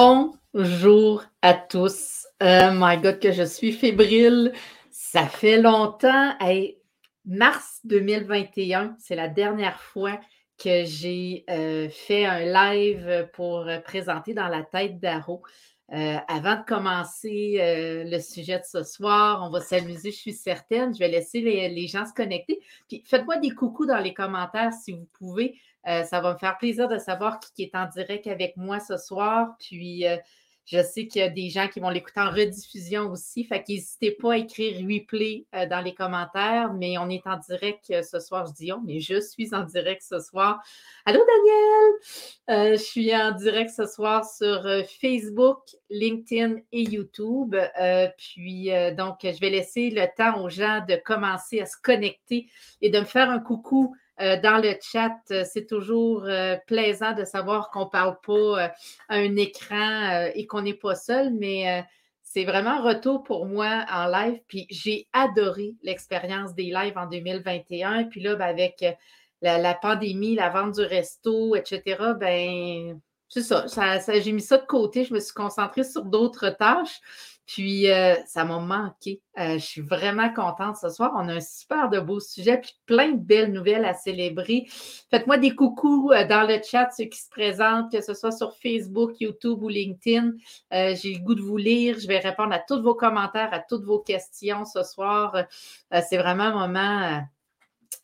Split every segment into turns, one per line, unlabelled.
Bonjour à tous. Oh my God, que je suis fébrile. Ça fait longtemps. mars 2021, c'est la dernière fois que j'ai euh, fait un live pour présenter dans la tête d'Aro. Euh, avant de commencer euh, le sujet de ce soir, on va s'amuser, je suis certaine. Je vais laisser les, les gens se connecter. Puis faites-moi des coucous dans les commentaires si vous pouvez. Euh, ça va me faire plaisir de savoir qui est en direct avec moi ce soir. Puis, euh, je sais qu'il y a des gens qui vont l'écouter en rediffusion aussi. Fait qu'hésitez pas à écrire replay euh, dans les commentaires. Mais on est en direct ce soir. Je dis on, mais je suis en direct ce soir. Allô, Daniel? je suis en direct ce soir sur Facebook, LinkedIn et YouTube. puis, donc, je vais laisser le temps aux gens de commencer à se connecter et de me faire un coucou euh, dans le chat, euh, c'est toujours euh, plaisant de savoir qu'on ne parle pas à un écran et qu'on n'est pas seul, mais c'est vraiment un retour pour moi en live. Puis j'ai adoré l'expérience des lives en 2021. Puis là, ben, avec la, pandémie, la vente du resto, etc., ben c'est ça j'ai mis ça de côté. Je me suis concentrée sur d'autres tâches. Puis, euh, ça m'a manqué. Euh, je suis vraiment contente ce soir. On a un super de beaux sujets, puis plein de belles nouvelles à célébrer. Faites-moi des coucous euh, dans le chat, ceux qui se présentent, que ce soit sur Facebook, YouTube ou LinkedIn. J'ai le goût de vous lire. Je vais répondre à tous vos commentaires, à toutes vos questions ce soir. C'est vraiment un moment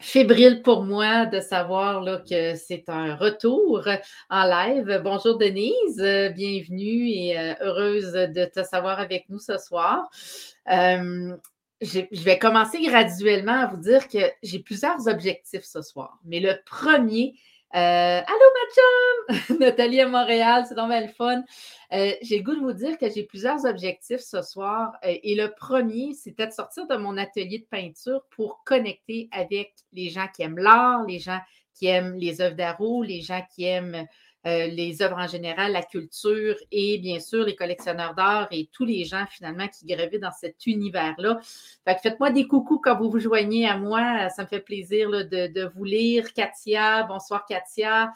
fébrile pour moi de savoir que c'est un retour en live. Bonjour Denise, bienvenue et euh, heureuse de te savoir avec nous ce soir. Euh, je, vais commencer graduellement à vous dire que j'ai plusieurs objectifs ce soir, mais le premier, euh, allô, ma chum! Nathalie à Montréal, c'est donc le fun. Euh, j'ai le goût de vous dire que j'ai plusieurs objectifs ce soir. Euh, et le premier, c'était de sortir de mon atelier de peinture pour connecter avec les gens qui aiment l'art, les gens qui aiment les œuvres d'Arrow, les gens qui aiment euh, les œuvres en général, la culture et bien sûr les collectionneurs d'art et tous les gens finalement qui gravitent dans cet univers-là. Fait faites-moi des coucous quand vous vous joignez à moi. Ça me fait plaisir de, vous lire. Katia, bonsoir Katia.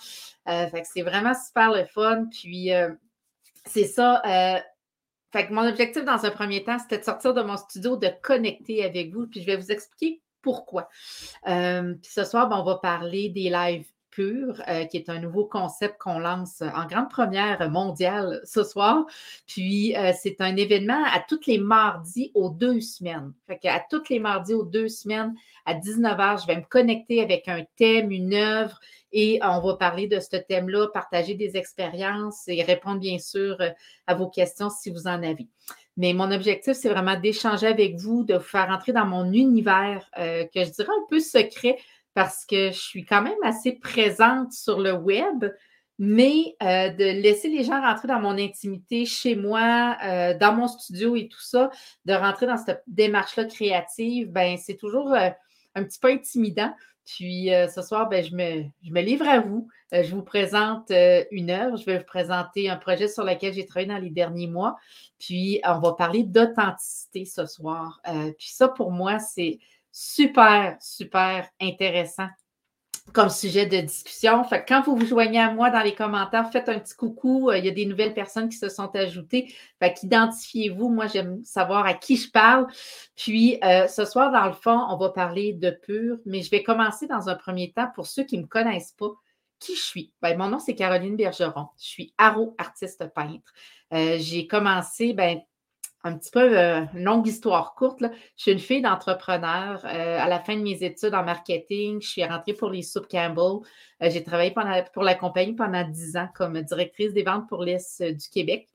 Euh, c'est vraiment super le fun. Puis euh, c'est ça. fait que mon objectif dans un premier temps, c'était de sortir de mon studio, de connecter avec vous. Puis je vais vous expliquer pourquoi. puis ce soir, ben, on va parler des lives euh, qui est un nouveau concept qu'on lance en grande première mondiale ce soir. Puis, euh, c'est un événement à tous les mardis aux deux semaines. À tous les mardis aux deux semaines, à 19h, je vais me connecter avec un thème, une œuvre, et on va parler de ce thème-là, partager des expériences et répondre bien sûr à vos questions si vous en avez. Mais mon objectif, c'est vraiment d'échanger avec vous, de vous faire entrer dans mon univers euh, que je dirais un peu secret, parce que je suis quand même assez présente sur le web, mais euh, de laisser les gens rentrer dans mon intimité chez moi, euh, dans mon studio et tout ça, de rentrer dans cette démarche-là créative, ben c'est toujours euh, un petit peu intimidant. Puis ce soir, ben, je, me, je me livre à vous. je vous présente une œuvre. Je vais vous présenter un projet sur lequel j'ai travaillé dans les derniers mois. Puis on va parler d'authenticité ce soir. puis ça, pour moi, c'est super, super intéressant comme sujet de discussion. Fait quand vous vous joignez à moi dans les commentaires, faites un petit coucou. Euh, il y a des nouvelles personnes qui se sont ajoutées. Fait qu'identifiez-vous. Moi, j'aime savoir à qui je parle. Puis, euh, ce soir, dans le fond, on va parler de pur, mais je vais commencer dans un premier temps pour ceux qui ne me connaissent pas. Qui je suis? Ben, mon nom, c'est Caroline Bergeron. Je suis aro artiste peintre. Euh, j'ai commencé, ben, un petit peu euh, longue histoire courte. Je suis une fille d'entrepreneur. Euh, à la fin de mes études en marketing, je suis rentrée pour les Soup Campbell. Euh, j'ai travaillé pour la compagnie pendant dix ans comme directrice des ventes pour l'Est du Québec.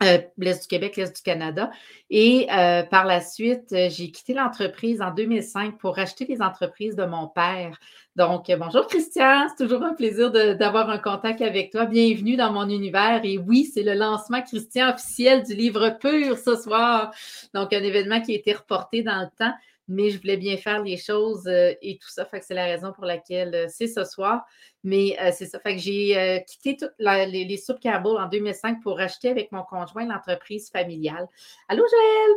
l'Est du Québec, l'Est du Canada. Et par la suite, j'ai quitté l'entreprise en 2005 pour racheter les entreprises de mon père. Donc, bonjour Christian, c'est toujours un plaisir d'avoir un contact avec toi. Bienvenue dans mon univers. Et oui, c'est le lancement Christian officiel du livre pur ce soir. Donc, un événement qui a été reporté dans le temps, mais je voulais bien faire les choses euh, et tout ça. C'est la raison pour laquelle euh, c'est ce soir. Mais euh, c'est ça. Fait que j'ai quitté les, soupes Campbell en 2005 pour acheter avec mon conjoint l'entreprise familiale. Allô, Joël?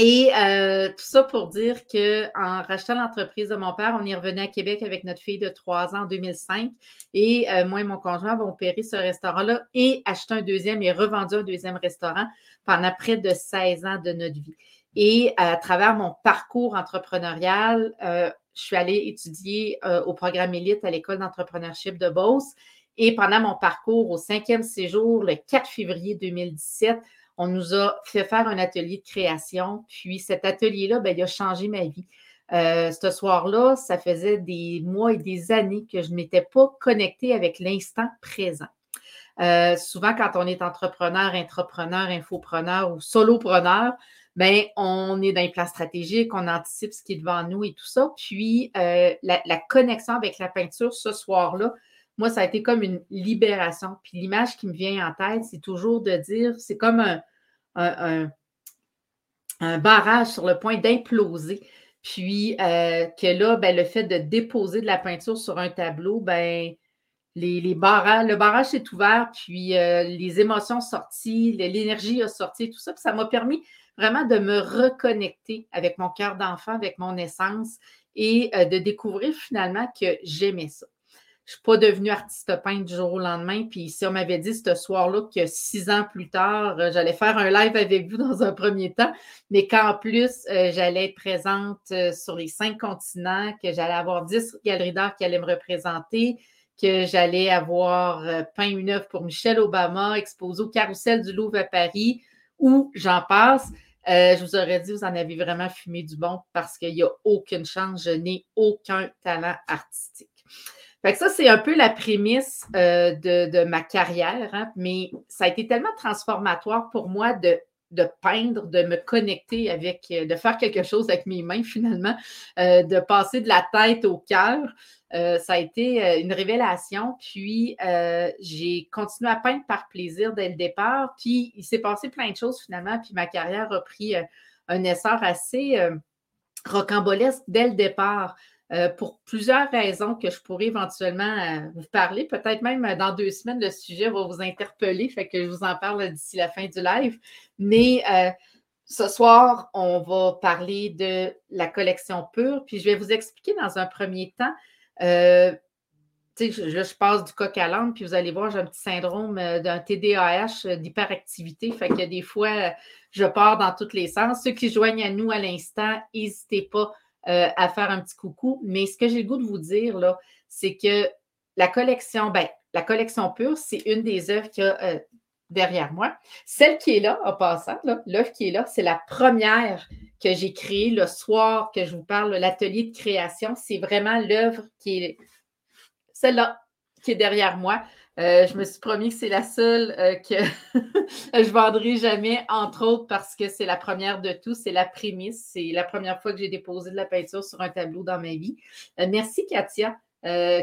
Et tout ça pour dire qu'en rachetant l'entreprise de mon père, on est revenu à Québec avec notre fille de 3 ans en 2005. Et moi et mon conjoint avons opéré ce restaurant-là et acheté un deuxième et revendu un deuxième restaurant pendant près de 16 ans de notre vie. Et à travers mon parcours entrepreneurial, euh, je suis allée étudier au programme élite à l'école d'entrepreneurship de Beauce. Et pendant mon parcours au cinquième séjour, le 4 février 2017, on nous a fait faire un atelier de création. Puis cet atelier-là, ben, il a changé ma vie. Euh, ce soir-là, ça faisait des mois et des années que je ne m'étais pas connectée avec l'instant présent. Euh, souvent, quand on est entrepreneur, intrapreneur, infopreneur ou solopreneur, ben, on est dans les plans stratégiques, on anticipe ce qui est devant nous et tout ça. Puis, euh, la, connexion avec la peinture ce soir-là, moi, ça a été comme une libération. Puis l'image qui me vient en tête, c'est toujours de dire, c'est comme un, un, barrage sur le point d'imploser. Puis euh, que là, ben, le fait de déposer de la peinture sur un tableau, ben, les, barrages, le barrage s'est ouvert, puis euh, les émotions sorties, l'énergie a sorti, tout ça. Puis ça m'a permis vraiment de me reconnecter avec mon cœur d'enfant, avec mon essence et euh, de découvrir finalement que j'aimais ça. Je ne suis pas devenue artiste peintre du jour au lendemain. Puis si on m'avait dit ce soir-là que six ans plus tard, euh, j'allais faire un live avec vous dans un premier temps, mais qu'en plus, euh, j'allais être présente sur les cinq continents, que j'allais avoir dix galeries d'art qui allaient me représenter, que j'allais avoir peint une œuvre pour Michelle Obama, exposé au Carrousel du Louvre à Paris, ou j'en passe. Je vous aurais dit, vous en avez vraiment fumé du bon parce qu'il n'y a aucune chance, je n'ai aucun talent artistique. Fait que ça, c'est un peu la prémisse euh, de, ma carrière, hein, mais ça a été tellement transformatoire pour moi de, de, peindre, de me connecter avec, euh, de faire quelque chose avec mes mains finalement, euh, de passer de la tête au cœur. ça a été une révélation. Puis, j'ai continué à peindre par plaisir dès le départ. Puis, il s'est passé plein de choses finalement. Puis, ma carrière a pris un essor assez rocambolesque dès le départ. Euh, pour plusieurs raisons que je pourrais éventuellement euh, vous parler. Peut-être même euh, dans deux semaines, le sujet va vous interpeller, fait que je vous en parle d'ici la fin du live. Mais ce soir, on va parler de la collection pure, puis je vais vous expliquer dans un premier temps. Je, là, je passe du coq à l'âne, puis vous allez voir, j'ai un petit syndrome d'un TDAH d'hyperactivité. Fait que des fois, je pars dans tous les sens. Ceux qui joignent à nous à l'instant, n'hésitez pas euh, à faire un petit coucou. Mais ce que j'ai le goût de vous dire, c'est que la collection, ben, la collection pure, c'est une des œuvres qu'il y a euh, derrière moi. Celle qui est là, en passant, l'œuvre qui est là, c'est la première que j'ai créée le soir que je vous parle, l'atelier de création. C'est vraiment l'œuvre qui est celle-là qui est derrière moi. Euh, je me suis promis que c'est la seule euh, que je vendrai jamais, entre autres parce que c'est la première de tout, c'est la prémisse. C'est la première fois que j'ai déposé de la peinture sur un tableau dans ma vie. Euh, merci Katia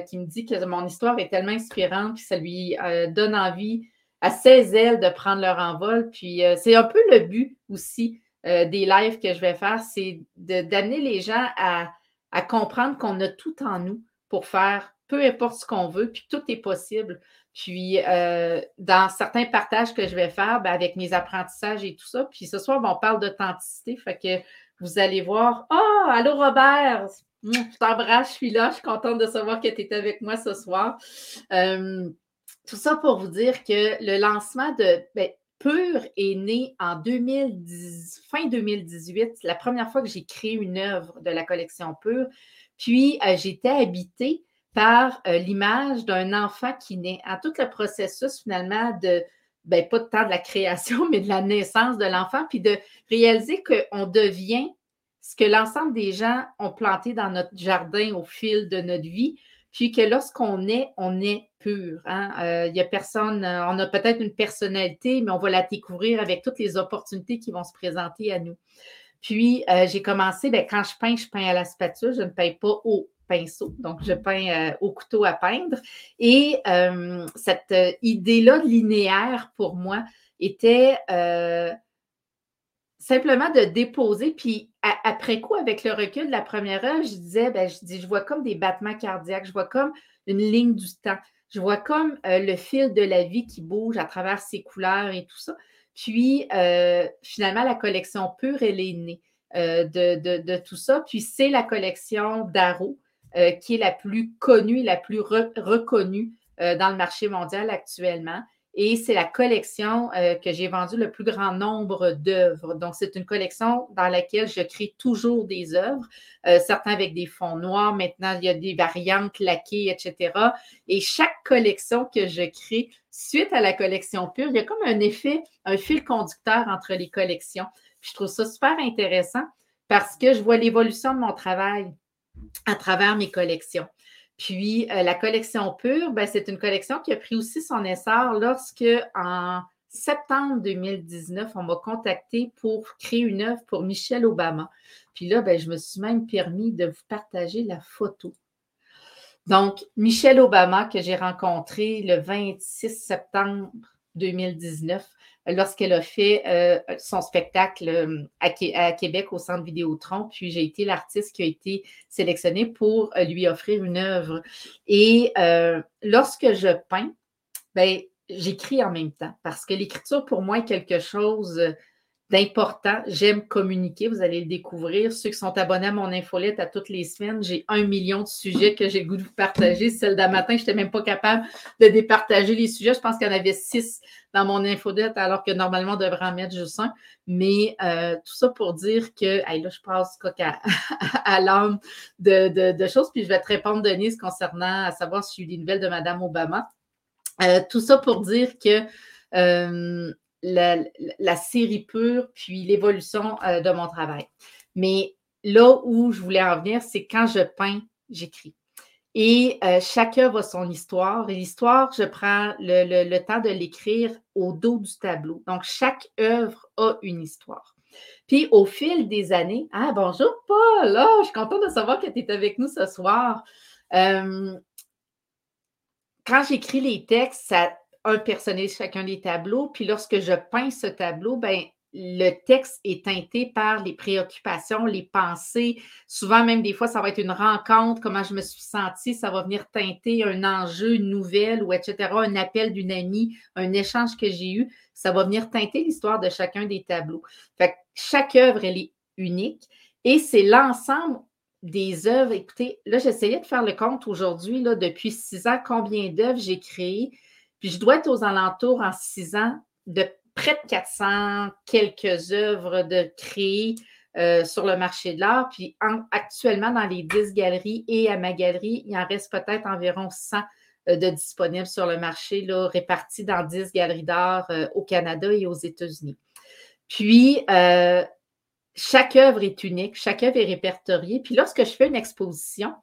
qui me dit que mon histoire est tellement inspirante que ça lui donne envie à ses ailes de prendre leur envol. Puis c'est un peu le but aussi des lives que je vais faire, c'est d'amener les gens à comprendre qu'on a tout en nous pour faire peu importe ce qu'on veut, puis tout est possible. Puis, euh, dans certains partages que je vais faire ben, avec mes apprentissages et tout ça, puis ce soir, ben, on parle d'authenticité, fait que vous allez voir, oh, allô Robert, hum, je t'embrasse, je suis là, je suis contente de savoir que tu es avec moi ce soir. Euh, tout ça pour vous dire que le lancement de ben, Pur est né en 2010, fin 2018, la première fois que j'ai créé une œuvre de la collection Pur. Puis, euh, j'étais habitée par euh, l'image d'un enfant qui naît, à tout le processus finalement de, ben, pas de temps de la création, mais de la naissance de l'enfant, puis de réaliser qu'on devient ce que l'ensemble des gens ont planté dans notre jardin au fil de notre vie, puis que lorsqu'on est, on est pur. Hein. Euh, il n'y a personne, euh, on a peut-être une personnalité, mais on va la découvrir avec toutes les opportunités qui vont se présenter à nous. Puis, j'ai commencé, ben, quand je peins, je peins à la spatule, je ne peins pas au pinceau. Donc, je peins euh, au couteau à peindre. Et euh, cette euh, idée-là linéaire, pour moi, était simplement de déposer. Puis, après coup, avec le recul de la première heure, je disais, ben, je dis, je vois comme des battements cardiaques, je vois comme une ligne du temps, je vois comme le fil de la vie qui bouge à travers ses couleurs et tout ça. Puis, finalement, la collection pure, elle est née euh, de, tout ça. Puis, c'est la collection Darrow qui est la plus connue, la plus reconnue dans le marché mondial actuellement. Et c'est la collection euh, que j'ai vendue le plus grand nombre d'œuvres. Donc, c'est une collection dans laquelle je crée toujours des œuvres, euh, certains avec des fonds noirs. Maintenant, il y a des variantes laquées, etc. Et chaque collection que je crée, suite à la collection pure, il y a comme un effet, un fil conducteur entre les collections. je trouve ça super intéressant parce que je vois l'évolution de mon travail à travers mes collections. Puis euh, la collection pure, ben, c'est une collection qui a pris aussi son essor lorsque, en septembre 2019, on m'a contacté pour créer une œuvre pour Michelle Obama. Puis là, ben, je me suis même permis de vous partager la photo. Donc, Michelle Obama, que j'ai rencontrée le 26 septembre 2019, lorsqu'elle a fait euh, son spectacle euh, à, Québec au Centre Vidéotron. Puis j'ai été l'artiste qui a été sélectionné pour euh, lui offrir une œuvre. Et lorsque je peins, ben, j'écris en même temps parce que l'écriture pour moi est quelque chose d'important. J'aime communiquer, vous allez le découvrir. Ceux qui sont abonnés à mon infolette à toutes les semaines, j'ai un million de sujets que j'ai le goût de vous partager. Celle d'un matin, je n'étais même pas capable de départager les sujets. Je pense qu'il y en avait six dans mon infolette, alors que normalement, on devrait en mettre juste un. Mais euh, tout ça pour dire que, là, je passe coq à, à l'âme de, choses, puis je vais te répondre, Denise, concernant à savoir si j'ai eu des nouvelles de Mme Obama. Euh, tout ça pour dire que euh, la, série pure, puis l'évolution euh, de mon travail. Mais là où je voulais en venir, c'est quand je peins, j'écris. Et euh, chaque œuvre a son histoire. Et l'histoire, je prends le, temps de l'écrire au dos du tableau. Donc, chaque œuvre a une histoire. Puis, au fil des années, ah, bonjour Paul, oh, je suis contente de savoir que tu es avec nous ce soir. Euh, quand j'écris les textes, ça, un personnage chacun des tableaux. Puis lorsque je peins ce tableau, ben, le texte est teinté par les préoccupations, les pensées. Souvent, même des fois, ça va être une rencontre, comment je me suis sentie, ça va venir teinter un enjeu, une nouvelle ou etc., un appel d'une amie, un échange que j'ai eu. Ça va venir teinter l'histoire de chacun des tableaux. Chaque œuvre, elle est unique et c'est l'ensemble des œuvres. Écoutez, là, j'essayais de faire le compte aujourd'hui, là, depuis six ans, combien d'œuvres j'ai créées puis je dois être aux alentours en six ans de près de 400 quelques œuvres de créer euh, sur le marché de l'art. Puis actuellement, dans les 10 galeries et à ma galerie, il en reste peut-être environ 100 euh, de disponibles sur le marché, là, répartis dans 10 galeries d'art euh, au Canada et aux États-Unis. Puis, chaque œuvre est unique, chaque œuvre est répertoriée. Puis lorsque je fais une exposition,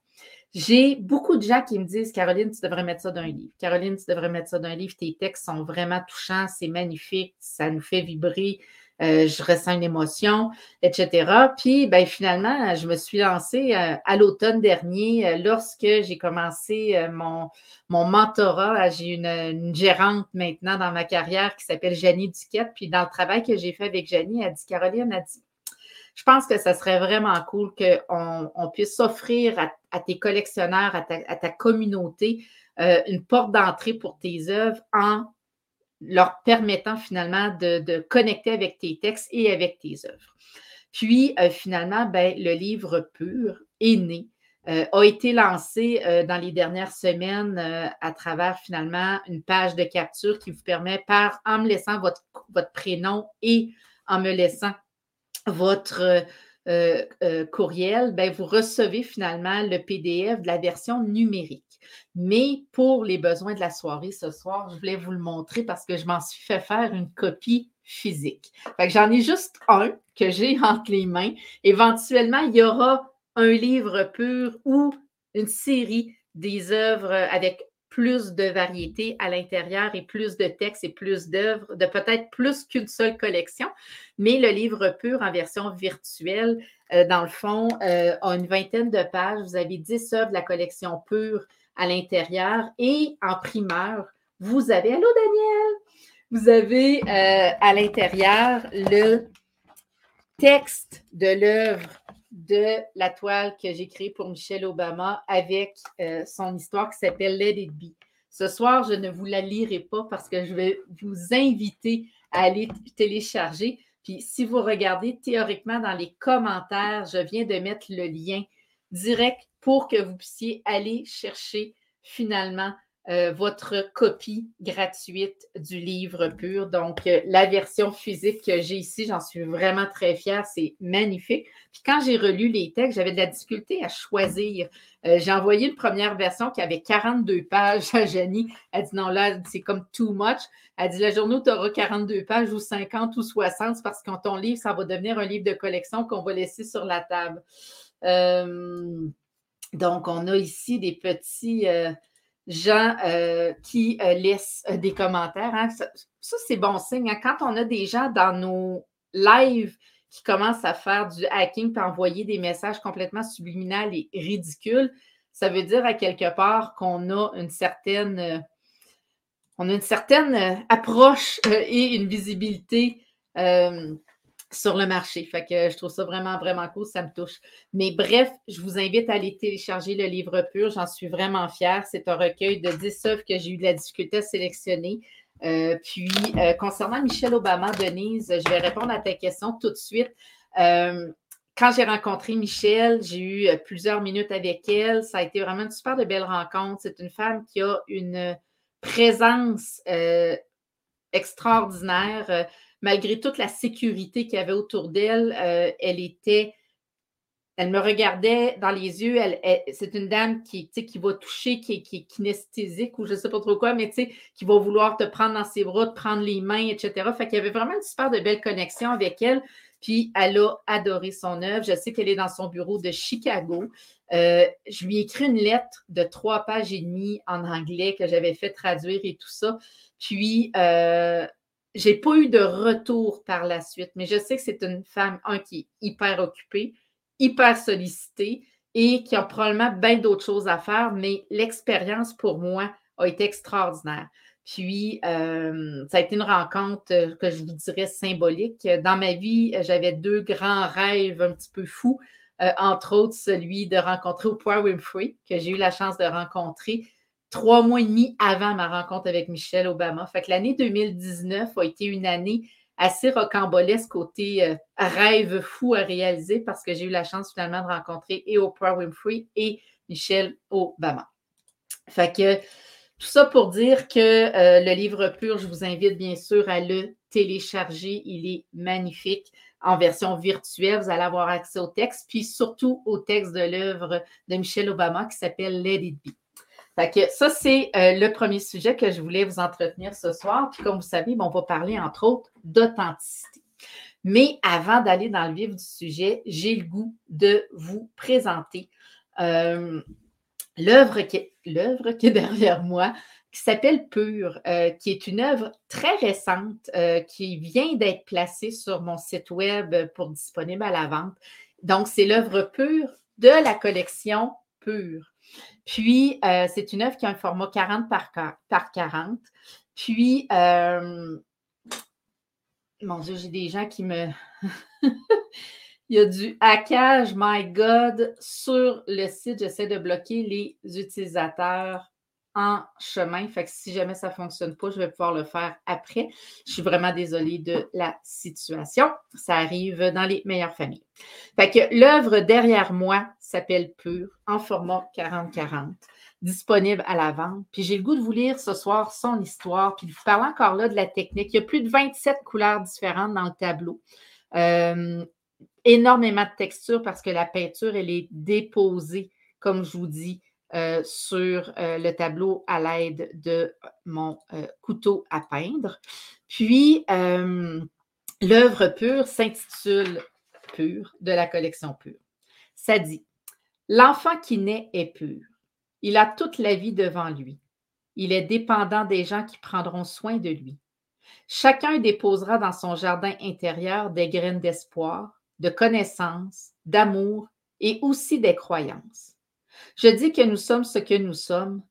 j'ai beaucoup de gens qui me disent Caroline, tu devrais mettre ça dans un livre. Caroline, tu devrais mettre ça dans un livre. Tes textes sont vraiment touchants, c'est magnifique, ça nous fait vibrer. Euh, je ressens une émotion, etc. Puis, ben, finalement, je me suis lancée euh, à l'automne dernier euh, lorsque j'ai commencé mon, mon mentorat. J'ai une, une, gérante maintenant dans ma carrière qui s'appelle Janie Duquette. Puis, dans le travail que j'ai fait avec Janie, elle dit Caroline, elle dit je pense que ça serait vraiment cool qu'on on puisse offrir à, tes collectionneurs, à ta, communauté, euh, une porte d'entrée pour tes œuvres en leur permettant finalement de, connecter avec tes textes et avec tes œuvres. Puis, euh, finalement, ben, le livre pur est né. Euh, a été lancé dans les dernières semaines à travers finalement une page de capture qui vous permet, par, en me laissant votre, votre prénom et en me laissant votre euh, euh, courriel, ben, vous recevez finalement le PDF de la version numérique. Mais pour les besoins de la soirée ce soir, je voulais vous le montrer parce que je m'en suis fait faire une copie physique. j'en ai juste un que j'ai entre les mains. Éventuellement, il y aura un livre pur ou une série des œuvres avec plus de variété à l'intérieur et plus de textes et plus d'œuvres, de peut-être plus qu'une seule collection. Mais le livre pur en version virtuelle, euh, dans le fond, euh, a une vingtaine de pages. Vous avez 10 œuvres de la collection pure à l'intérieur et en primeur, vous avez, allô Daniel, vous avez euh, à l'intérieur le texte de l'œuvre de la toile que j'ai créée pour Michelle Obama avec euh, son histoire qui s'appelle Let It Be. Ce soir, je ne vous la lirai pas parce que je vais vous inviter à aller télécharger. Puis si vous regardez théoriquement dans les commentaires, je viens de mettre le lien direct pour que vous puissiez aller chercher finalement euh, votre copie gratuite du livre pur. Donc, euh, la version physique que j'ai ici, j'en suis vraiment très fière. C'est magnifique. Puis quand j'ai relu les textes, j'avais de la difficulté à choisir. Euh, j'ai envoyé une première version qui avait 42 pages à Jenny. Elle dit non, là, c'est comme too much. Elle dit la journée où tu auras 42 pages ou 50 ou 60, c'est parce que ton livre, ça va devenir un livre de collection qu'on va laisser sur la table. donc, on a ici des petits gens euh, qui euh, laissent euh, des commentaires. Hein. Ça, c'est bon signe. Hein. Quand on a des gens dans nos lives qui commencent à faire du hacking et envoyer des messages complètement subliminaux et ridicules, ça veut dire à quelque part qu'on a une certaine, a une certaine approche et une visibilité sur le marché. Fait que je trouve ça vraiment, vraiment cool, ça me touche. Mais bref, je vous invite à aller télécharger le livre pur. J'en suis vraiment fière. C'est un recueil de 10 œuvres que j'ai eu de la difficulté à sélectionner. Euh, puis, euh, concernant Michelle Obama, Denise, je vais répondre à ta question tout de suite. Euh, quand j'ai rencontré Michelle, j'ai eu plusieurs minutes avec elle. Ça a été vraiment une super de belle rencontre. C'est une femme qui a une présence extraordinaire malgré toute la sécurité qu'il y avait autour d'elle, euh, elle était, elle me regardait dans les yeux. C'est une dame qui, qui va toucher, qui, est kinesthésique ou je ne sais pas trop quoi, mais qui va vouloir te prendre dans ses bras, te prendre les mains, etc. Fait qu'il y avait vraiment une super de belle connexion avec elle. Puis elle a adoré son œuvre. Je sais qu'elle est dans son bureau de Chicago. Euh, je lui ai écrit une lettre de trois pages et demie en anglais que j'avais fait traduire et tout ça. Puis, euh, j'ai pas eu de retour par la suite, mais je sais que c'est une femme, un, qui est hyper occupée, hyper sollicitée et qui a probablement bien d'autres choses à faire, mais l'expérience pour moi a été extraordinaire. Puis, euh, ça a été une rencontre que je vous dirais symbolique. Dans ma vie, j'avais deux grands rêves un petit peu fous, euh, entre autres celui de rencontrer Oprah Winfrey, que j'ai eu la chance de rencontrer trois mois et demi avant ma rencontre avec Michelle Obama. Fait que l'année 2019 a été une année assez rocambolesque côté euh, rêve fou à réaliser parce que j'ai eu la chance finalement de rencontrer et Oprah Winfrey et Michelle Obama. Fait que tout ça pour dire que euh, le livre pur, je vous invite bien sûr à le télécharger. Il est magnifique en version virtuelle. Vous allez avoir accès au texte, puis surtout au texte de l'œuvre de Michelle Obama qui s'appelle Let It Be ça, c'est euh, le premier sujet que je voulais vous entretenir ce soir. Puis comme vous savez, on va parler entre autres d'authenticité. Mais avant d'aller dans le vif du sujet, j'ai le goût de vous présenter euh, l'œuvre qui, est derrière moi, qui s'appelle Pure, euh, qui est une œuvre très récente qui vient d'être placée sur mon site web pour disponible à la vente. Donc, c'est l'œuvre Pure de la collection Pure. Puis, euh, c'est une œuvre qui a un format 40 par, par 40. Puis, euh, mon Dieu, j'ai des gens qui me. Il y a du hackage, my God, sur le site. J'essaie de bloquer les utilisateurs en chemin. Si jamais ça ne fonctionne pas, je vais pouvoir le faire après. Je suis vraiment désolée de la situation. Ça arrive dans les meilleures familles. Fait que l'œuvre derrière moi s'appelle Pure en format 40-40, disponible à la vente. Puis j'ai le goût de vous lire ce soir son histoire, puis vous parler encore là de la technique. Il y a plus de 27 couleurs différentes dans le tableau. Euh, énormément de texture parce que la peinture, elle est déposée, comme je vous dis, euh, sur euh, le tableau à l'aide de mon euh, couteau à peindre. Puis, l'œuvre pure s'intitule Pure de la collection Pure. Ça dit L'enfant qui naît est pur. Il a toute la vie devant lui. Il est dépendant des gens qui prendront soin de lui. Chacun déposera dans son jardin intérieur des graines d'espoir, de connaissance, d'amour et aussi des croyances. Je dis que nous sommes ce que nous sommes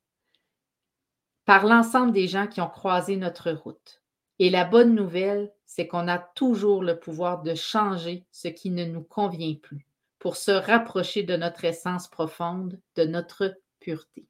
par l'ensemble des gens qui ont croisé notre route. Et la bonne nouvelle, c'est qu'on a toujours le pouvoir de changer ce qui ne nous convient plus pour se rapprocher de notre essence profonde, de notre pureté.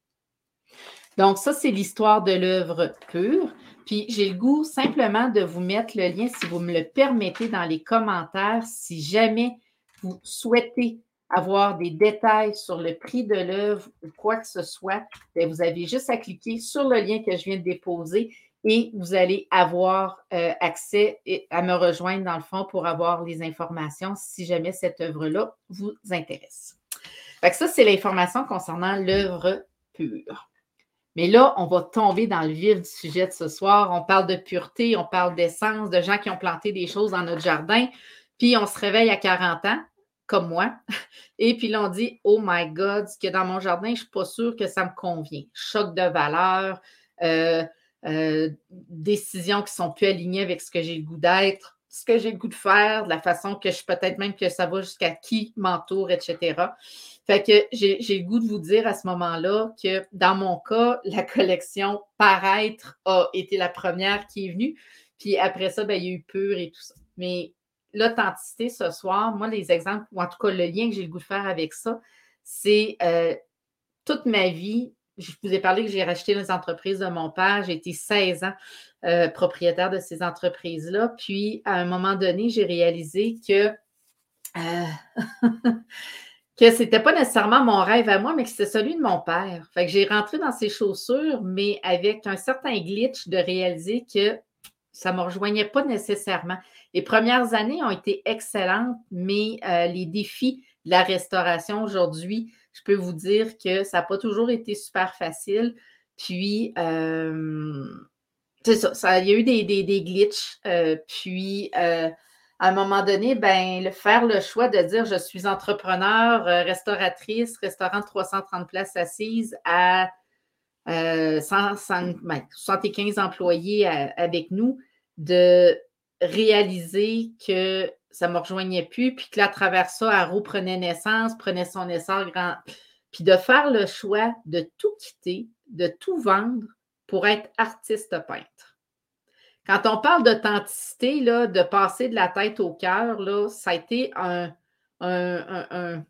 Donc, ça, c'est l'histoire de l'œuvre pure. Puis, j'ai le goût simplement de vous mettre le lien, si vous me le permettez, dans les commentaires, si jamais vous souhaitez avoir des détails sur le prix de l'œuvre ou quoi que ce soit, ben, vous avez juste à cliquer sur le lien que je viens de déposer et vous allez avoir euh, accès à me rejoindre dans le fond pour avoir les informations si jamais cette œuvre-là vous intéresse. ça, c'est l'information concernant l'œuvre pure. Mais là, on va tomber dans le vif du sujet de ce soir. On parle de pureté, on parle d'essence, de gens qui ont planté des choses dans notre jardin. Puis on se réveille à 40 ans, comme moi. Et puis là, on dit Oh my God, ce a dans mon jardin, je ne suis pas sûre que ça me convient. Choc de valeur, euh, euh, décisions qui sont plus alignées avec ce que j'ai le goût d'être, ce que j'ai le goût de faire, de la façon que je peut-être même que ça va jusqu'à qui m'entoure, etc. Fait que j'ai le goût de vous dire à ce moment-là que dans mon cas, la collection Paraître a été la première qui est venue. Puis après ça, ben, il y a eu Pur et tout ça. Mais l'authenticité ce soir, moi, les exemples, ou en tout cas le lien que j'ai le goût de faire avec ça, c'est euh, toute ma vie. Je vous ai parlé que j'ai racheté les entreprises de mon père. J'ai été 16 ans euh, propriétaire de ces entreprises-là. Puis, à un moment donné, j'ai réalisé que euh, que ce n'était pas nécessairement mon rêve à moi, mais que c'était celui de mon père. Fait que j'ai rentré dans ses chaussures, mais avec un certain glitch de réaliser que ça ne me rejoignait pas nécessairement. Les premières années ont été excellentes, mais euh, les défis de la restauration aujourd'hui, je peux vous dire que ça n'a pas toujours été super facile. Puis, euh, c'est ça, il y a eu des, des, des glitches. Euh, puis, à un moment donné, ben, faire le choix de dire je suis entrepreneur, restauratrice, restaurant de 330 places assises à 75 ben, employés avec nous, de réaliser que ça ne me rejoignait plus, puis que là, à travers ça, Arrow prenait naissance, prenait son essor grand. Puis de faire le choix de tout quitter, de tout vendre pour être artiste peintre. Quand on parle d'authenticité, de passer de la tête au cœur, ça a été un,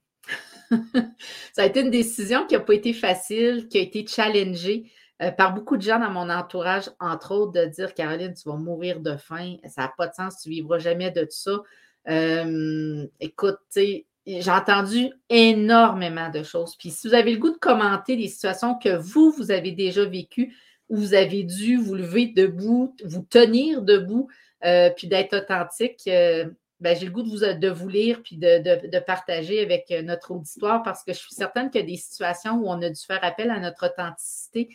ça a été une décision qui n'a pas été facile, qui a été challengée euh, par beaucoup de gens dans mon entourage, entre autres, de dire Caroline, tu vas mourir de faim, ça n'a pas de sens, tu ne vivras jamais de ça. Euh, écoute, j'ai entendu énormément de choses. Puis si vous avez le goût de commenter des situations que vous, vous avez déjà vécues, où vous avez dû vous lever debout, vous tenir debout, euh, puis d'être authentique, ben, j'ai le goût de vous, de vous lire puis de, partager avec notre auditoire parce que je suis certaine qu'il y a des situations où on a dû faire appel à notre authenticité.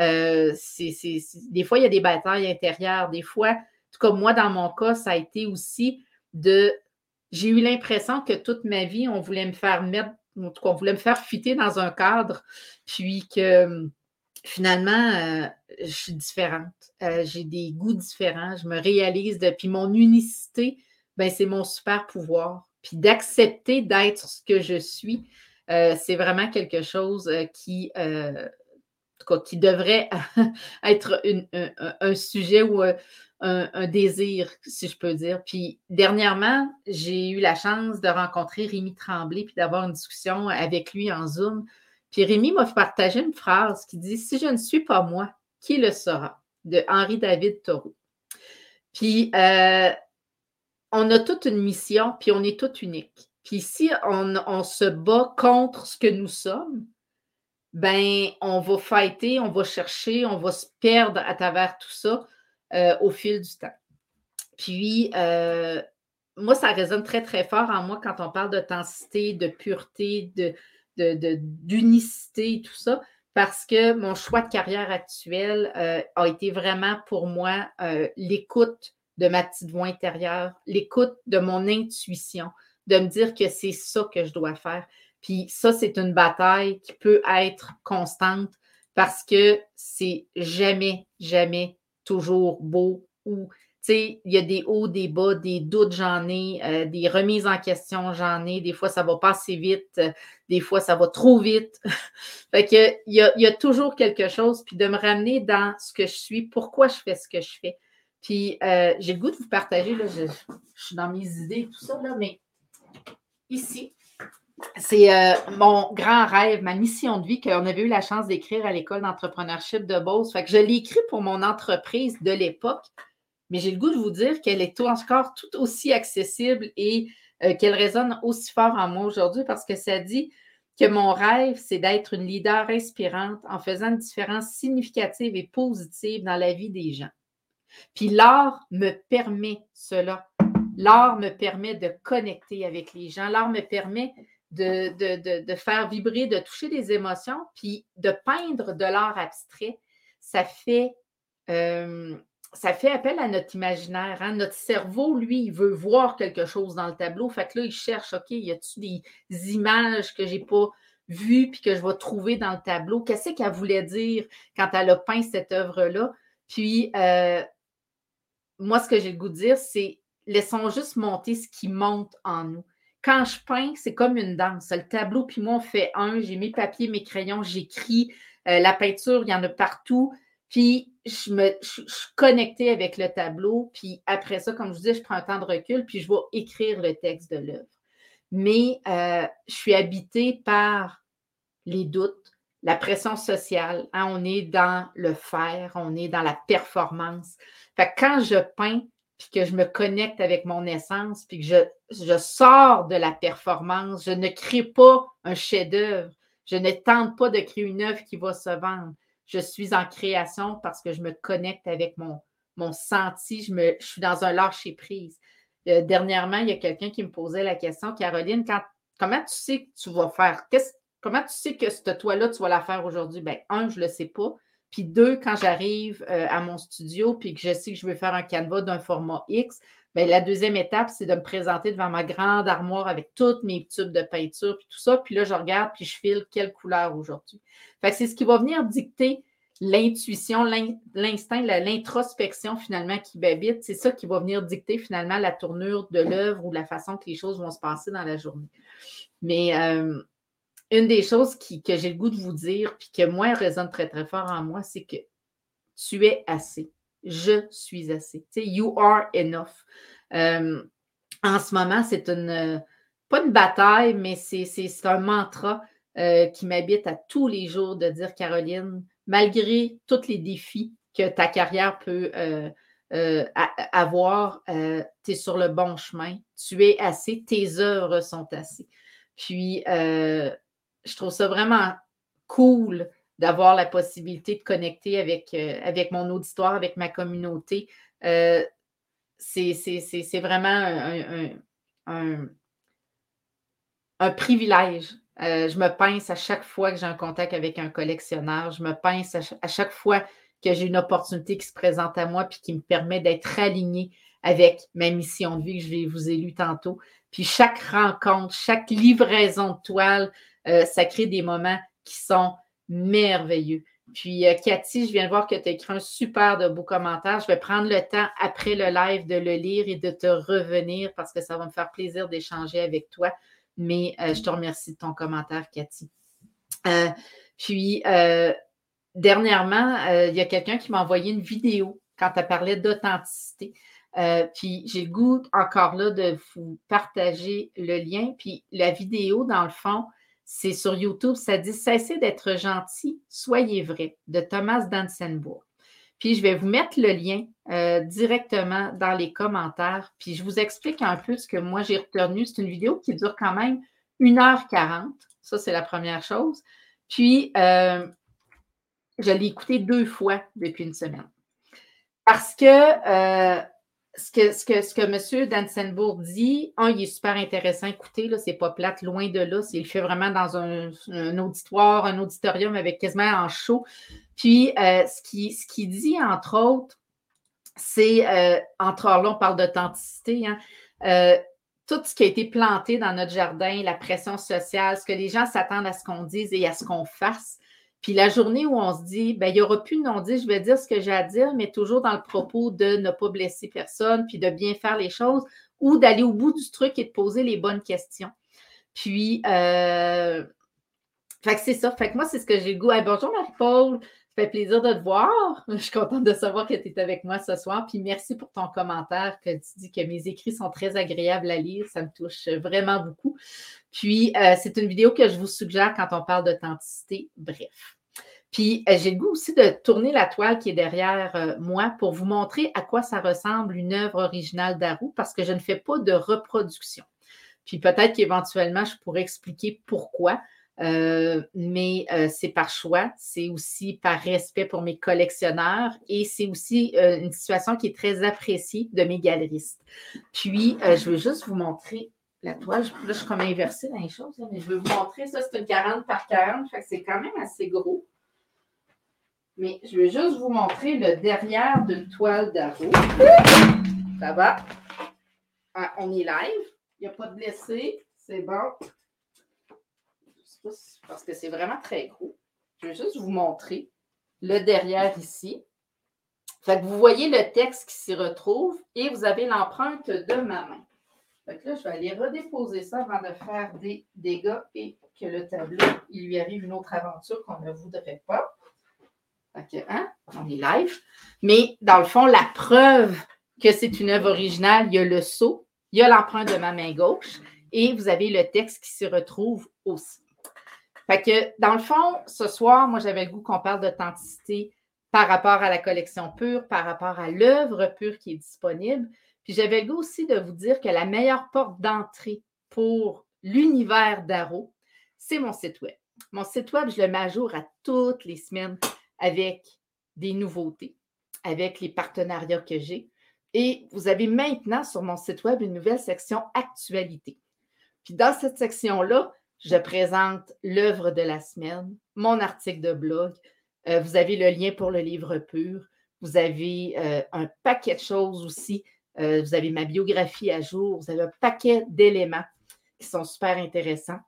Des fois, il y a des batailles intérieures. Des fois, en tout cas, moi, dans mon cas, ça a été aussi de. J'ai eu l'impression que toute ma vie, on voulait me faire mettre, en tout cas, on voulait me faire fitter dans un cadre, puis que finalement, euh, je suis différente. Euh, j'ai des goûts différents. Je me réalise. De, puis mon unicité, ben, c'est mon super pouvoir. Puis d'accepter d'être ce que je suis, euh, c'est vraiment quelque chose qui, qui devrait être un, sujet ou un, un, désir, si je peux dire. Puis dernièrement, j'ai eu la chance de rencontrer Rémi Tremblay puis d'avoir une discussion avec lui en Zoom puis Rémi m'a partagé une phrase qui dit Si je ne suis pas moi, qui le sera de Henri-David Thoreau. Puis euh, on a toute une mission, puis on est tout unique. Puis si on, se bat contre ce que nous sommes, ben on va fighter, on va chercher, on va se perdre à travers tout ça euh, au fil du temps. Puis euh, moi, ça résonne très, très fort en moi quand on parle d'authenticité, de pureté, de, d'unicité et tout ça, parce que mon choix de carrière actuel euh, a été vraiment pour moi l'écoute de ma petite voix intérieure, l'écoute de mon intuition, de me dire que c'est ça que je dois faire. Puis ça, c'est une bataille qui peut être constante parce que c'est jamais, jamais toujours beau ou sais, il y a des hauts, des bas, des doutes, j'en ai, euh, des remises en question, j'en ai. Des fois, ça va pas assez vite, euh, des fois, ça va trop vite. fait que, il y, a, toujours quelque chose, puis de me ramener dans ce que je suis, pourquoi je fais ce que je fais. Puis, euh, j'ai le goût de vous partager, là, je, suis dans mes idées tout ça, là, mais ici, c'est euh, mon grand rêve, ma mission de vie qu'on avait eu la chance d'écrire à l'école d'entrepreneurship de Beauce. Je l'ai écrit pour mon entreprise de l'époque, mais j'ai le goût de vous dire qu'elle est encore tout aussi accessible et euh, qu'elle résonne aussi fort en moi aujourd'hui parce que ça dit que mon rêve, c'est d'être une leader inspirante en faisant une différence significative et positive dans la vie des gens. Puis l'art me permet cela. L'art me permet de connecter avec les gens. L'art me permet de, de, faire vibrer, de toucher des émotions, puis de peindre de l'art abstrait, ça fait, euh, ça fait appel à notre imaginaire. Hein. Notre cerveau, lui, il veut voir quelque chose dans le tableau. Fait que là, il cherche, OK, y a-t-il des images que je n'ai pas vues puis que je vais trouver dans le tableau? Qu'est-ce qu'elle voulait dire quand elle a peint cette œuvre-là? Puis, euh, moi, ce que j'ai le goût de dire, c'est laissons juste monter ce qui monte en nous quand je peins, c'est comme une danse. Le tableau, puis moi, on fait un. J'ai mes papiers, mes crayons, j'écris. Euh, la peinture, il y en a partout. Puis je me suis connectée avec le tableau. Puis après ça, comme je vous dis, je prends un temps de recul, puis je vais écrire le texte de l'œuvre. Mais euh, je suis habitée par les doutes, la pression sociale. Hein. on est dans le faire, on est dans la performance. Fait quand je peins, puis que je me connecte avec mon essence, puis que je, sors de la performance, je ne crée pas un chef-d'œuvre, je ne tente pas de créer une œuvre qui va se vendre. Je suis en création parce que je me connecte avec mon, mon senti, je, me, je suis dans un lâcher prise. Euh, dernièrement, il y a quelqu'un qui me posait la question, Caroline, comment tu sais que tu vas faire? Comment tu sais que cette toile-là, tu vas la faire aujourd'hui? Bien, un, je ne le sais pas. Puis deux, quand j'arrive euh, à mon studio puis que je sais que je veux faire un canevas d'un format X, bien, la deuxième étape, c'est de me présenter devant ma grande armoire avec toutes mes tubes de peinture puis tout ça. Puis là, je regarde puis je file quelle couleur aujourd'hui. Fait que c'est ce qui va venir dicter l'intuition, l'instinct, l'introspection finalement qui m'habite. C'est ça qui va venir dicter finalement la tournure de l'œuvre ou la façon que les choses vont se passer dans la journée. Mais euh, une des choses que j'ai le goût de vous dire, puis que moi résonne très, très fort en moi, c'est que tu es assez. Je suis assez. Tu sais, you are enough. Euh, en ce moment, c'est une, pas une bataille, mais c'est un mantra euh, qui m'habite à tous les jours de dire, Caroline, malgré tous les défis que ta carrière peut euh, avoir, tu es sur le bon chemin, tu es assez, tes œuvres sont assez. Puis, je trouve ça vraiment cool d'avoir la possibilité de connecter avec, euh, avec mon auditoire, avec ma communauté. Euh, c'est vraiment un, un, privilège. Euh, je me pince à chaque fois que j'ai un contact avec un collectionneur. Je me pince à, chaque fois que j'ai une opportunité qui se présente à moi puis qui me permet d'être aligné avec ma mission de vie que je vous ai lu tantôt. Puis chaque rencontre, chaque livraison de toile, euh, ça crée des moments qui sont merveilleux. Puis, euh, Cathy, je viens de voir que tu as écrit un super de beau commentaire. Je vais prendre le temps après le live de le lire et de te revenir parce que ça va me faire plaisir d'échanger avec toi. Mais euh, je te remercie de ton commentaire, Cathy. puis, dernièrement, il y a quelqu'un qui m'a envoyé une vidéo quand tu parlé d'authenticité. puis j'ai le goût encore là de vous partager le lien. Puis la vidéo, dans le fond, c'est sur YouTube, ça dit Cessez d'être gentil, soyez vrai, de Thomas Dansenbourg. Puis je vais vous mettre le lien euh, directement dans les commentaires. Puis je vous explique un peu ce que moi j'ai retenu. C'est une vidéo qui dure quand même 1h40. Ça, c'est la première chose. Puis euh, je l'ai écouté deux fois depuis une semaine. Parce que euh, ce que, ce que, ce que M. Dansenbourg dit, un, il est super intéressant. Écoutez, là, c'est pas plate, loin de là. Il le fait vraiment dans un, auditoire, un auditorium avec quasiment en show. Puis, euh, ce qu'il ce dit, entre autres, c'est, euh, entre autres, là, on parle d'authenticité, hein, euh, tout ce qui a été planté dans notre jardin, la pression sociale, ce que les gens s'attendent à ce qu'on dise et à ce qu'on fasse, puis la journée où on se dit, ben, il n'y aura plus de non-dit, je vais dire ce que j'ai à dire, mais toujours dans le propos de ne pas blesser personne, puis de bien faire les choses, ou d'aller au bout du truc et de poser les bonnes questions. Puis, euh, fait que c'est ça. Fait que moi, c'est ce que j'ai le goût. bonjour Marie-Paul. Ça fait plaisir de te voir. Je suis contente de savoir que tu es avec moi ce soir. Puis merci pour ton commentaire que tu dis que mes écrits sont très agréables à lire. Ça me touche vraiment beaucoup. Puis euh, c'est une vidéo que je vous suggère quand on parle d'authenticité. Bref. Puis euh, j'ai le goût aussi de tourner la toile qui est derrière euh, moi pour vous montrer à quoi ça ressemble une œuvre originale d'Arou parce que je ne fais pas de reproduction. Puis peut-être qu'éventuellement, je pourrais expliquer pourquoi. Euh, mais c'est par choix, c'est aussi par respect pour mes collectionneurs et c'est aussi une situation qui est très appréciée de mes galeristes. Puis, je veux juste vous montrer la toile. Là, je suis comme inversée dans les choses, mais je veux vous montrer ça. C'est une 40 par 40, c'est quand même assez gros. Mais je vais juste vous montrer le derrière d'une toile d'arrow. Ça va? Ah, on est live. Il n'y a pas de blessé. C'est bon. Parce que c'est vraiment très gros. Je vais juste vous montrer le derrière ici. Fait que vous voyez le texte qui s'y retrouve et vous avez l'empreinte de ma main. Là, je vais aller redéposer ça avant de faire des dégâts et que le tableau, il lui arrive une autre aventure qu'on ne voudrait pas. Hein, on est live. Mais dans le fond, la preuve que c'est une œuvre originale, il y a le sceau, il y a l'empreinte de ma main gauche et vous avez le texte qui s'y retrouve aussi. Fait que dans le fond, ce soir, moi, j'avais le goût qu'on parle d'authenticité par rapport à la collection pure, par rapport à l'œuvre pure qui est disponible. Puis j'avais le goût aussi de vous dire que la meilleure porte d'entrée pour l'univers d'Aro, c'est mon site web. Mon site web, je le mets à jour à toutes les semaines avec des nouveautés, avec les partenariats que j'ai. Et vous avez maintenant sur mon site web une nouvelle section actualité. Puis dans cette section-là, je présente l'œuvre de la semaine, mon article de blog. Euh, vous avez le lien pour le livre pur. Vous avez euh, un paquet de choses aussi. Euh, vous avez ma biographie à jour. Vous avez un paquet d'éléments qui sont super intéressants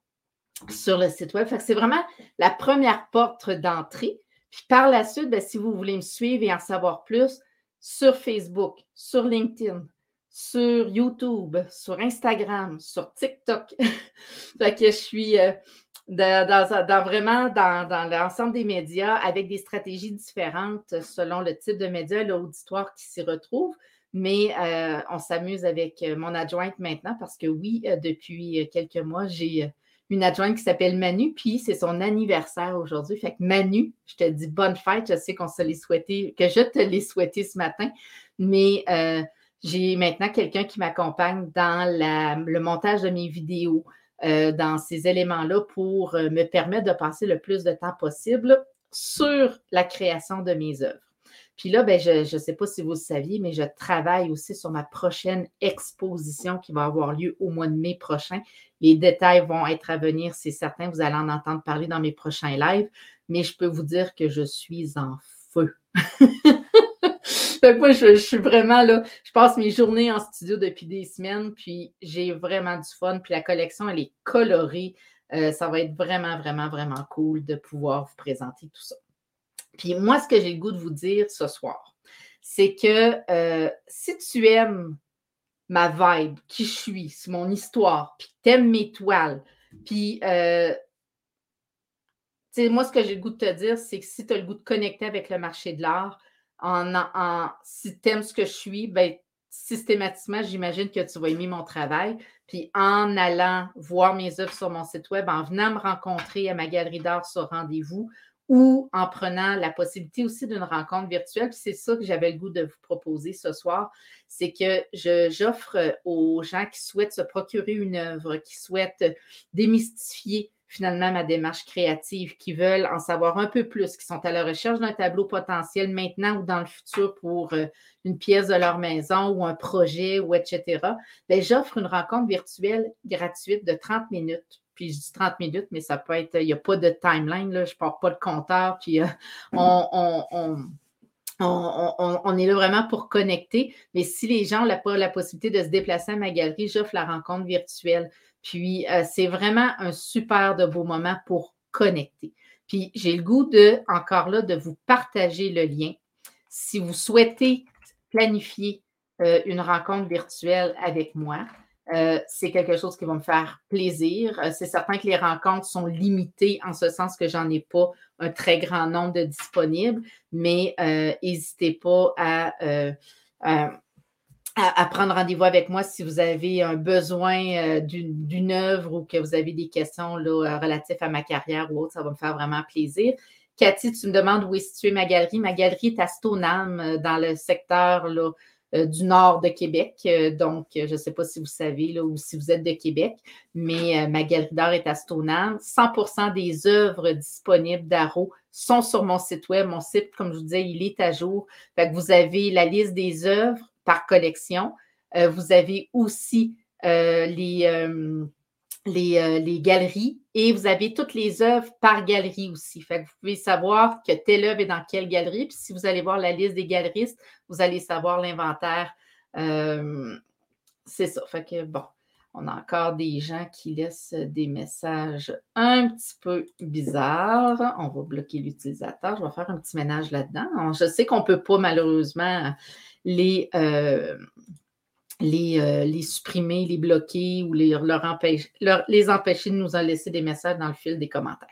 sur le site web. C'est vraiment la première porte d'entrée. Puis par la suite, ben, si vous voulez me suivre et en savoir plus, sur Facebook, sur LinkedIn, sur YouTube, sur Instagram, sur TikTok. fait que je suis euh, dans, vraiment dans, l'ensemble des médias avec des stratégies différentes selon le type de média, l'auditoire qui s'y retrouve. Mais euh, on s'amuse avec euh, mon adjointe maintenant parce que oui, depuis quelques mois, j'ai une adjointe qui s'appelle Manu, puis c'est son anniversaire aujourd'hui. Fait que Manu, je te dis bonne fête. Je sais qu'on se l'est souhaité, que je te l'ai souhaité ce matin, mais j'ai maintenant quelqu'un qui m'accompagne dans le montage de mes vidéos, euh, dans ces éléments-là pour euh, me permettre de passer le plus de temps possible sur la création de mes œuvres. Puis là, ben, je ne sais pas si vous le saviez, mais je travaille aussi sur ma prochaine exposition qui va avoir lieu au mois de mai prochain. Les détails vont être à venir, c'est certain. Vous allez en entendre parler dans mes prochains lives, mais je peux vous dire que je suis en feu. je, suis vraiment là. Je passe mes journées en studio depuis des semaines, puis j'ai vraiment du fun. Puis la collection, elle est colorée. Euh, ça va être vraiment, vraiment, vraiment cool de pouvoir vous présenter tout ça. Puis moi, ce que j'ai le goût de vous dire ce soir, c'est que euh, si tu aimes ma vibe, qui je suis, mon histoire, puis t'aimes mes toiles, puis euh, moi, ce que j'ai le goût de te dire, c'est que si tu as le goût de connecter avec le marché de l'art, en, si tu ce que je suis, ben, systématiquement, j'imagine que tu vas aimer mon travail. Puis en allant voir mes œuvres sur mon site web, en venant me rencontrer à ma galerie d'art sur rendez-vous, ou en prenant la possibilité aussi d'une rencontre virtuelle. Puis c'est ça que j'avais le goût de vous proposer ce soir, c'est que j'offre aux gens qui souhaitent se procurer une œuvre, qui souhaitent démystifier finalement ma démarche créative, qui veulent en savoir un peu plus, qui sont à la recherche d'un tableau potentiel maintenant ou dans le futur pour euh, une pièce de leur maison ou un projet ou etc. Bien, j'offre une rencontre virtuelle gratuite de 30 minutes puis je dis 30 minutes, mais ça peut être, il n'y a pas de timeline, là, je ne pars pas de compteur, puis euh, on, on, est là vraiment pour connecter. Mais si les gens n'ont pas la possibilité de se déplacer à ma galerie, j'offre la rencontre virtuelle. Puis euh, c'est vraiment un super de beau moment pour connecter. Puis j'ai le goût de, encore là, de vous partager le lien. Si vous souhaitez planifier euh, une rencontre virtuelle avec moi, euh, c'est quelque chose qui va me faire plaisir. C'est certain que les rencontres sont limitées en ce sens que j'en ai pas un très grand nombre de disponibles, mais n'hésitez pas à, prendre rendez-vous avec moi si vous avez un besoin d'une œuvre ou que vous avez des questions là, relatives à ma carrière ou autre. Ça va me faire vraiment plaisir. Cathy, tu me demandes où est située ma galerie. Ma galerie est à Stoneham, dans le secteur là, euh, du nord de Québec. Euh, donc, je ne sais pas si vous savez là, ou si vous êtes de Québec, mais euh, ma galerie d'art est à Stoneham. 100% des œuvres disponibles d'Aro sont sur mon site web. Mon site, comme je vous disais, il est à jour. vous avez la liste des œuvres par collection. vous avez aussi les euh, les, galeries et vous avez toutes les œuvres par galerie aussi. Vous pouvez savoir que telle œuvre est dans quelle galerie. Puis si vous allez voir la liste des galeristes, vous allez savoir l'inventaire. Euh, c'est ça. Fait que bon, on a encore des gens qui laissent des messages un petit peu bizarres. On va bloquer l'utilisateur. Je vais faire un petit ménage là-dedans. Je sais qu'on ne peut pas malheureusement les. Euh, euh, les, supprimer, les bloquer ou les, leur empêcher, de nous en laisser des messages dans le fil des commentaires.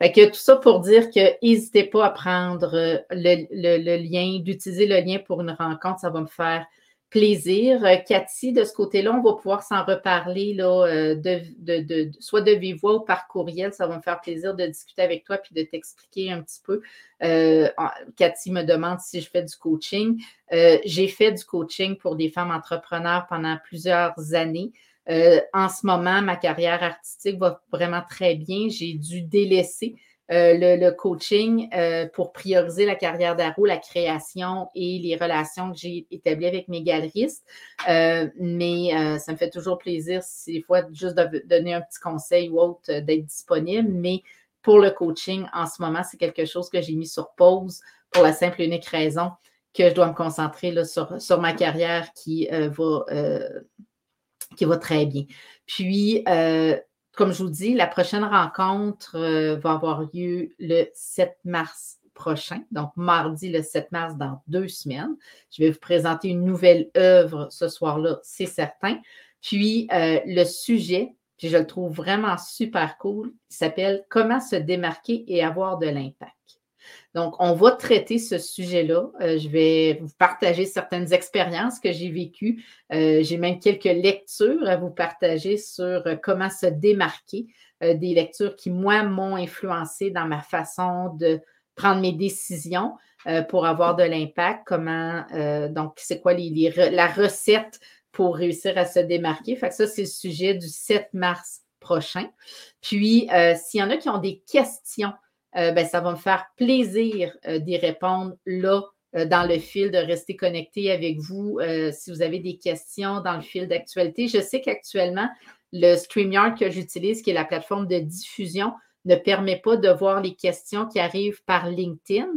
Fait que tout ça pour dire que n'hésitez pas à prendre euh, le lien, d'utiliser le lien pour une rencontre, ça va me faire plaisir. Euh, Cathy, de ce côté-là, on va pouvoir s'en reparler, là, euh, de, soit de vive ou par courriel. Ça va me faire plaisir de discuter avec toi puis de t'expliquer un petit peu. Euh, Cathy me demande si je fais du coaching. J'ai fait du coaching pour des femmes entrepreneurs pendant plusieurs années. en ce moment, ma carrière artistique va vraiment très bien. J'ai dû délaisser euh, le, coaching euh, pour prioriser la carrière d'Aro, la création et les relations que j'ai établies avec mes galeristes. Euh, mais ça me fait toujours plaisir, si des fois, juste de donner un petit conseil ou autre, d'être disponible. Mais pour le coaching, en ce moment, c'est quelque chose que j'ai mis sur pause pour la simple et unique raison que je dois me concentrer là, sur, sur ma carrière qui, va, qui va très bien. Puis, comme je vous dis, la prochaine rencontre euh, va avoir lieu le 7 mars prochain, donc mardi le 7 mars dans deux semaines. Je vais vous présenter une nouvelle œuvre ce soir-là, c'est certain. Puis euh, le sujet, puis je le trouve vraiment super cool, s'appelle Comment se démarquer et avoir de l'impact. Donc, on va traiter ce sujet-là. Euh, je vais vous partager certaines expériences que j'ai vécues. Euh, j'ai même quelques lectures à vous partager sur euh, comment se démarquer, des lectures qui, moi, m'ont influencé dans ma façon de prendre mes décisions pour avoir de l'impact. Comment, donc, c'est quoi la recette pour réussir à se démarquer? Fait que ça, c'est le sujet du 7 mars prochain. Puis, s'il y en a qui ont des questions, euh, ben, ça va me faire plaisir euh, d'y répondre là euh, dans le fil, de rester connecté avec vous si vous avez des questions dans le fil d'actualité. Je sais qu'actuellement, le StreamYard que j'utilise, qui est la plateforme de diffusion, ne permet pas de voir les questions qui arrivent par LinkedIn.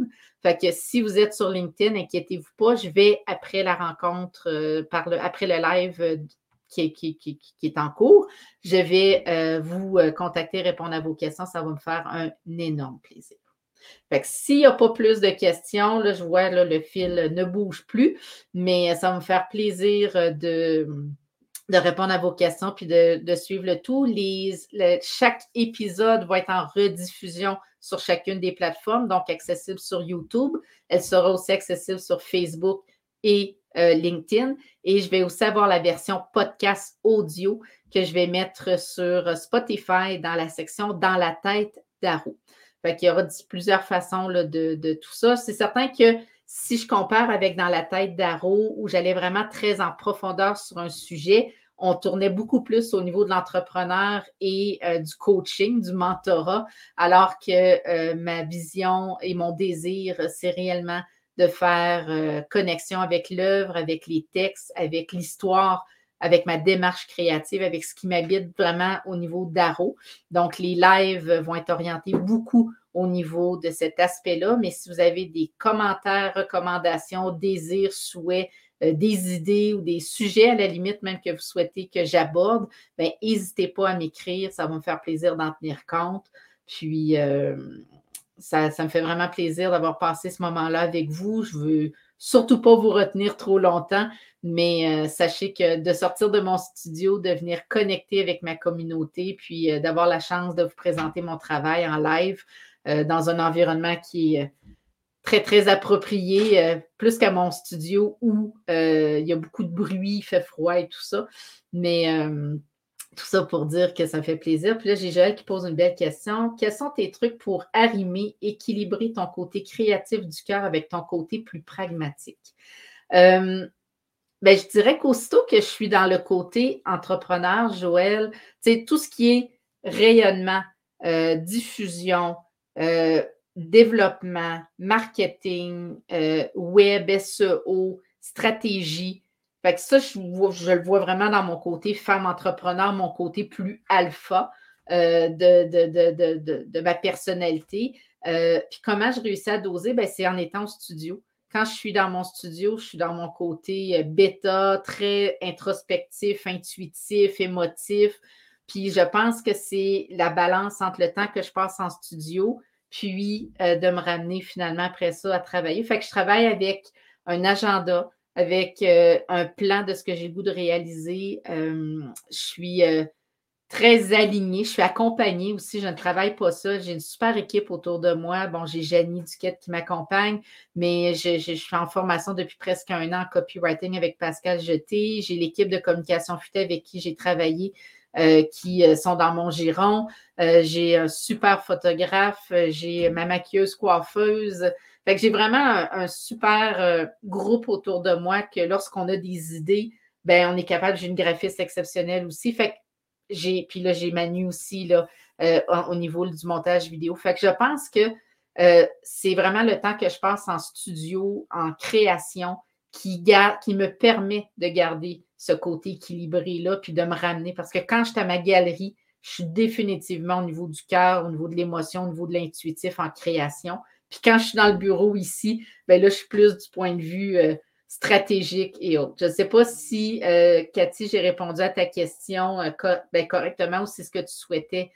Fait que si vous êtes sur LinkedIn, inquiétez-vous pas, je vais après la rencontre, par après le live qui, est en cours. Je vais euh, vous euh, contacter, répondre à vos questions. Ça va me faire un énorme plaisir. S'il n'y a pas plus de questions, là, je vois le fil ne bouge plus, mais ça va me faire plaisir euh, de, de répondre à vos questions puis de, suivre le tout. chaque épisode va être en rediffusion sur chacune des plateformes, donc accessible sur YouTube. Elle sera aussi accessible sur Facebook et euh, LinkedIn. Et je vais aussi avoir la version podcast audio que je vais mettre sur Spotify dans la section Dans la tête d'Aro. Fait qu'il y aura plusieurs façons de, tout ça. C'est certain que si je compare avec Dans la tête d'Aro, où j'allais vraiment très en profondeur sur un sujet, on tournait beaucoup plus au niveau de l'entrepreneur et euh, du coaching, du mentorat, alors que euh, ma vision et mon désir, c'est réellement de faire euh, connexion avec l'œuvre, avec les textes, avec l'histoire, avec ma démarche créative, avec ce qui m'habite vraiment au niveau d'Aro. Donc, les lives vont être orientés beaucoup au niveau de cet aspect-là. Mais si vous avez des commentaires, recommandations, désirs, souhaits, euh, des idées ou des sujets à la limite même que vous souhaitez que j'aborde, ben, n'hésitez pas à m'écrire. Ça va me faire plaisir d'en tenir compte. Puis, euh, ça, me fait vraiment plaisir d'avoir passé ce moment-là avec vous. Je veux surtout pas vous retenir trop longtemps, mais sachez que de sortir de mon studio, de venir connecter avec ma communauté, puis d'avoir la chance de vous présenter mon travail en live dans un environnement qui est très, très approprié, euh, plus qu'à mon studio où euh, il y a beaucoup de bruit, il fait froid et tout ça. Mais euh, tout ça pour dire que ça fait plaisir. Puis là, j'ai Joël qui pose une belle question. Quels sont tes trucs pour arrimer, équilibrer ton côté créatif du cœur avec ton côté plus pragmatique? ben, je dirais qu'aussitôt que je suis dans le côté entrepreneur, Joël, tout ce qui est rayonnement, diffusion, développement, marketing, euh, web, SEO, stratégie. Fait que ça, je, le vois vraiment dans mon côté femme entrepreneur, mon côté plus alpha euh, de, de, ma personnalité. Euh, puis comment je réussis à doser? Ben, c'est en étant au studio. Quand je suis dans mon studio, je suis dans mon côté bêta, très introspectif, intuitif, émotif. Puis je pense que c'est la balance entre le temps que je passe en studio, puis euh, de me ramener finalement après ça à travailler. Fait que je travaille avec un agenda, avec euh, un plan de ce que j'ai le goût de réaliser. Euh, je suis très alignée, je suis accompagnée aussi, je ne travaille pas ça. J'ai une super équipe autour de moi. Bon, j'ai Janie Duquette qui m'accompagne, mais je, je, suis en formation depuis presque un an en copywriting avec Pascal Jeté. J'ai l'équipe de communication futée avec qui j'ai travaillé euh, qui euh, sont dans mon giron. Euh, j'ai un super photographe, j'ai ma maquilleuse coiffeuse. Fait que j'ai vraiment un, super groupe autour de moi que lorsqu'on a des idées, ben on est capable. J'ai une graphiste exceptionnelle aussi. Fait que j'ai, puis là, j'ai Manu aussi là, au niveau du montage vidéo. Fait que je pense que c'est vraiment le temps que je passe en studio, en création, qui, qui me permet de garder ce côté équilibré-là, puis de me ramener. Parce que quand je suis à ma galerie, je suis définitivement au niveau du cœur, au niveau de l'émotion, au niveau de l'intuitif en création. Puis quand je suis dans le bureau ici, ben là, je suis plus du point de vue euh, stratégique et autres. Je ne sais pas si, euh, Cathy, j'ai répondu à ta question euh, ben, correctement ou c'est ce que tu souhaitais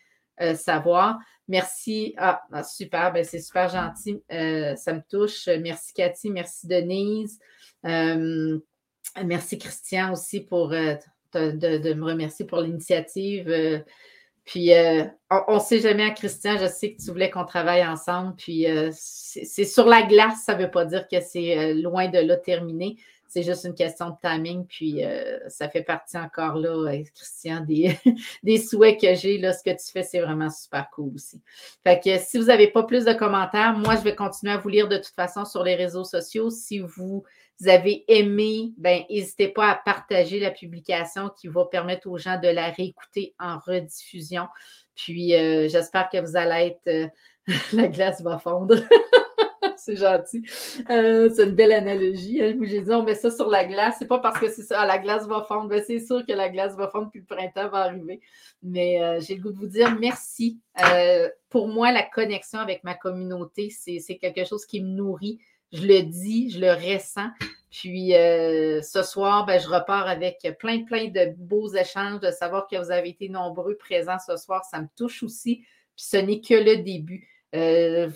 savoir. Merci. Ah, ah super, ben, c'est super gentil. ça me touche. Merci, Cathy. Merci, Denise. Merci Christian aussi pour de, me remercier pour l'initiative. Euh, puis euh, on ne sait jamais Christian, je sais que tu voulais qu'on travaille ensemble. Puis c'est sur la glace, ça ne veut pas dire que c'est loin de là terminé. C'est juste une question de timing. Puis ça fait partie encore là, Christian, des, des souhaits que j'ai. Là, ce que tu fais, c'est vraiment super cool aussi. Fait que si vous n'avez pas plus de commentaires, moi, je vais continuer à vous lire de toute façon sur les réseaux sociaux. Si vous vous avez aimé, ben, n'hésitez pas à partager la publication qui va permettre aux gens de la réécouter en rediffusion. Puis, euh, j'espère que vous allez être. Euh, la glace va fondre. c'est gentil. Euh, c'est une belle analogie. Hein. J'ai dit, on met ça sur la glace. C'est pas parce que c'est ça, la glace va fondre. Ben, c'est sûr que la glace va fondre, puis le printemps va arriver. Mais j'ai le goût de vous dire merci. pour moi, la connexion avec ma communauté, c'est quelque chose qui me nourrit je le dis, je le ressens. Puis euh, ce soir, ben, je repars avec plein, plein de beaux échanges, de savoir que vous avez été nombreux présents ce soir. Ça me touche aussi. Puis ce n'est que le début. Euh,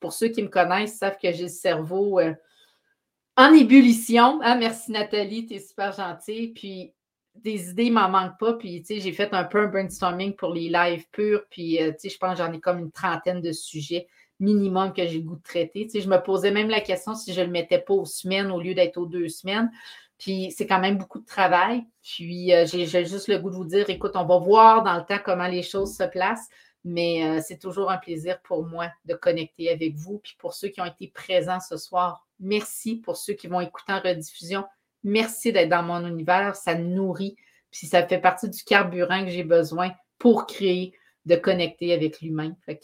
pour ceux qui me connaissent, savent que j'ai le cerveau euh, en ébullition. Ah, merci Nathalie, tu es super gentille. Puis des idées, il m'en manque pas. Puis, tu sais, j'ai fait un peu un brainstorming pour les lives purs. Puis, tu sais, je pense que j'en ai comme une trentaine de sujets minimum que j'ai le goût de traiter. Tu je me posais même la question si je ne le mettais pas aux semaines au lieu d'être aux deux semaines. Puis c'est quand même beaucoup de travail. Puis euh, j'ai juste le goût de vous dire, écoute, on va voir dans le temps comment les choses se placent, mais euh, c'est toujours un plaisir pour moi de connecter avec vous. Puis pour ceux qui ont été présents ce soir, merci. Pour ceux qui vont écouter en rediffusion, merci d'être dans mon univers. Ça nourrit. Puis ça fait partie du carburant que j'ai besoin pour créer, de connecter avec l'humain. Fait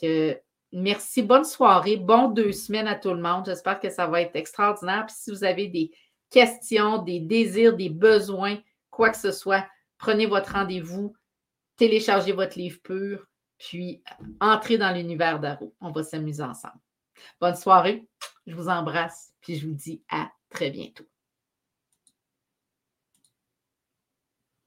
Merci. Bonne soirée. Bon deux semaines à tout le monde. J'espère que ça va être extraordinaire. Puis si vous avez des questions, des désirs, des besoins, quoi que ce soit, prenez votre rendez-vous, téléchargez votre livre pur, puis entrez dans l'univers d'Aro. On va s'amuser ensemble. Bonne soirée. Je vous embrasse, puis je vous dis à très bientôt.